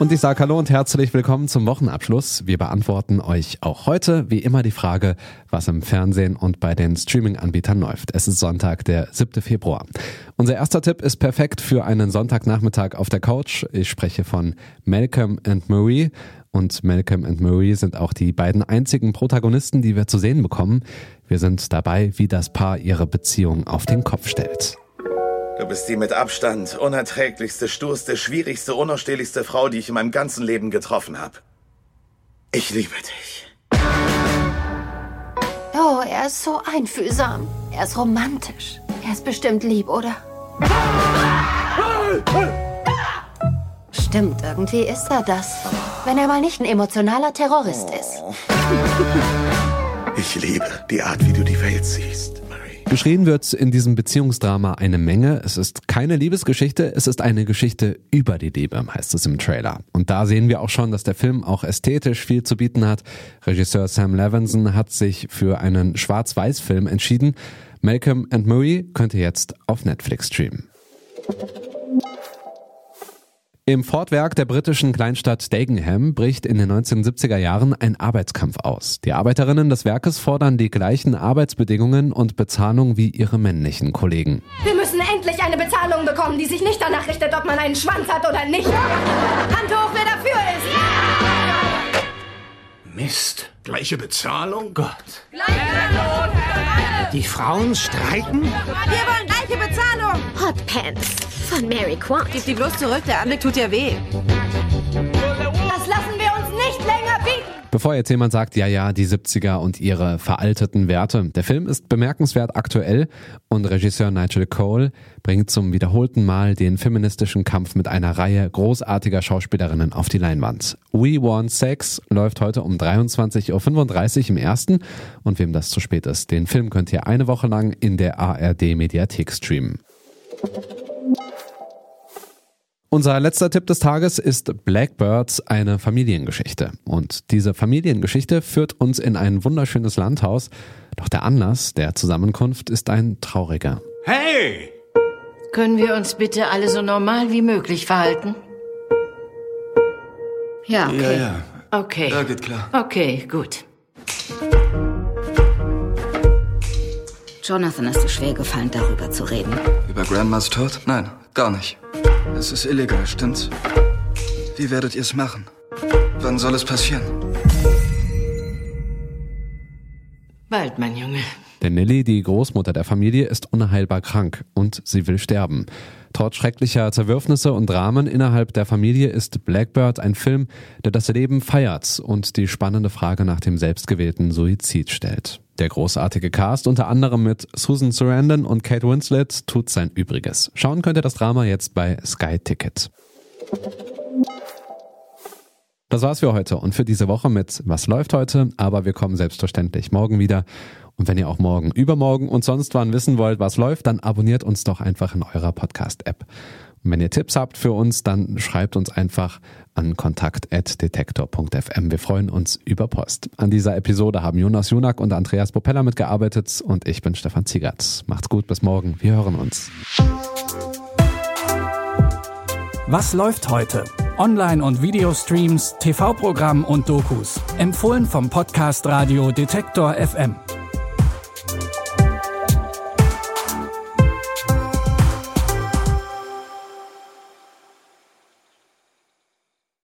Und ich sage Hallo und herzlich willkommen zum Wochenabschluss. Wir beantworten euch auch heute wie immer die Frage, was im Fernsehen und bei den Streaming-Anbietern läuft. Es ist Sonntag, der 7. Februar. Unser erster Tipp ist perfekt für einen Sonntagnachmittag auf der Couch. Ich spreche von Malcolm and Marie. Und Malcolm and Marie sind auch die beiden einzigen Protagonisten, die wir zu sehen bekommen. Wir sind dabei, wie das Paar ihre Beziehung auf den Kopf stellt. Du bist die mit Abstand unerträglichste, sturste, schwierigste, unausstehlichste Frau, die ich in meinem ganzen Leben getroffen habe. Ich liebe dich. Oh, er ist so einfühlsam. Er ist romantisch. Er ist bestimmt lieb, oder? Stimmt, irgendwie ist er das. Wenn er mal nicht ein emotionaler Terrorist ist. Ich liebe die Art, wie du die Welt siehst. Beschrieben wird in diesem Beziehungsdrama eine Menge. Es ist keine Liebesgeschichte, es ist eine Geschichte über die Liebe, heißt es im Trailer. Und da sehen wir auch schon, dass der Film auch ästhetisch viel zu bieten hat. Regisseur Sam Levinson hat sich für einen Schwarz-Weiß-Film entschieden. Malcolm and Marie könnt ihr jetzt auf Netflix streamen. Im Fortwerk der britischen Kleinstadt Dagenham bricht in den 1970er Jahren ein Arbeitskampf aus. Die Arbeiterinnen des Werkes fordern die gleichen Arbeitsbedingungen und Bezahlung wie ihre männlichen Kollegen. Wir müssen endlich eine Bezahlung bekommen, die sich nicht danach richtet, ob man einen Schwanz hat oder nicht. Hand hoch, wer dafür ist. Mist. Gleiche Bezahlung? Gott. Die Frauen streiken? Wir wollen gleiche Bezahlung. Hot Pants von Mary Quant. Gib die bloß zurück, der Anblick tut ja weh. Das lassen wir uns nicht länger bieten. Bevor jetzt jemand sagt, ja, ja, die 70er und ihre veralteten Werte. Der Film ist bemerkenswert aktuell und Regisseur Nigel Cole bringt zum wiederholten Mal den feministischen Kampf mit einer Reihe großartiger Schauspielerinnen auf die Leinwand. We Want Sex läuft heute um 23.35 Uhr im ersten und wem das zu spät ist, den Film könnt ihr eine Woche lang in der ARD Mediathek streamen. Unser letzter Tipp des Tages ist Blackbirds, eine Familiengeschichte. Und diese Familiengeschichte führt uns in ein wunderschönes Landhaus. Doch der Anlass der Zusammenkunft ist ein trauriger. Hey! Können wir uns bitte alle so normal wie möglich verhalten? Ja, okay. Ja, ja. Okay. Ja, geht klar. Okay, gut. Jonathan ist es schwer gefallen, darüber zu reden. Über Grandmas Tod? Nein, gar nicht. Es ist illegal, stimmt's? Wie werdet ihr es machen? Wann soll es passieren? Bald, mein Junge. Denn Nelly, die Großmutter der Familie, ist unheilbar krank und sie will sterben. Trotz schrecklicher Zerwürfnisse und Dramen innerhalb der Familie ist Blackbird ein Film, der das Leben feiert und die spannende Frage nach dem selbstgewählten Suizid stellt. Der großartige Cast, unter anderem mit Susan Sarandon und Kate Winslet, tut sein Übriges. Schauen könnt ihr das Drama jetzt bei Sky Ticket. Das war's für heute und für diese Woche mit Was läuft heute, aber wir kommen selbstverständlich morgen wieder. Und wenn ihr auch morgen, übermorgen und sonst wann wissen wollt, was läuft, dann abonniert uns doch einfach in eurer Podcast-App. Und wenn ihr Tipps habt für uns, dann schreibt uns einfach an kontakt.detektor.fm. Wir freuen uns über Post. An dieser Episode haben Jonas Junak und Andreas Popella mitgearbeitet und ich bin Stefan Ziegert. Macht's gut, bis morgen. Wir hören uns. Was läuft heute? Online- und Videostreams, TV-Programm und Dokus. Empfohlen vom Podcast Radio Detektor FM.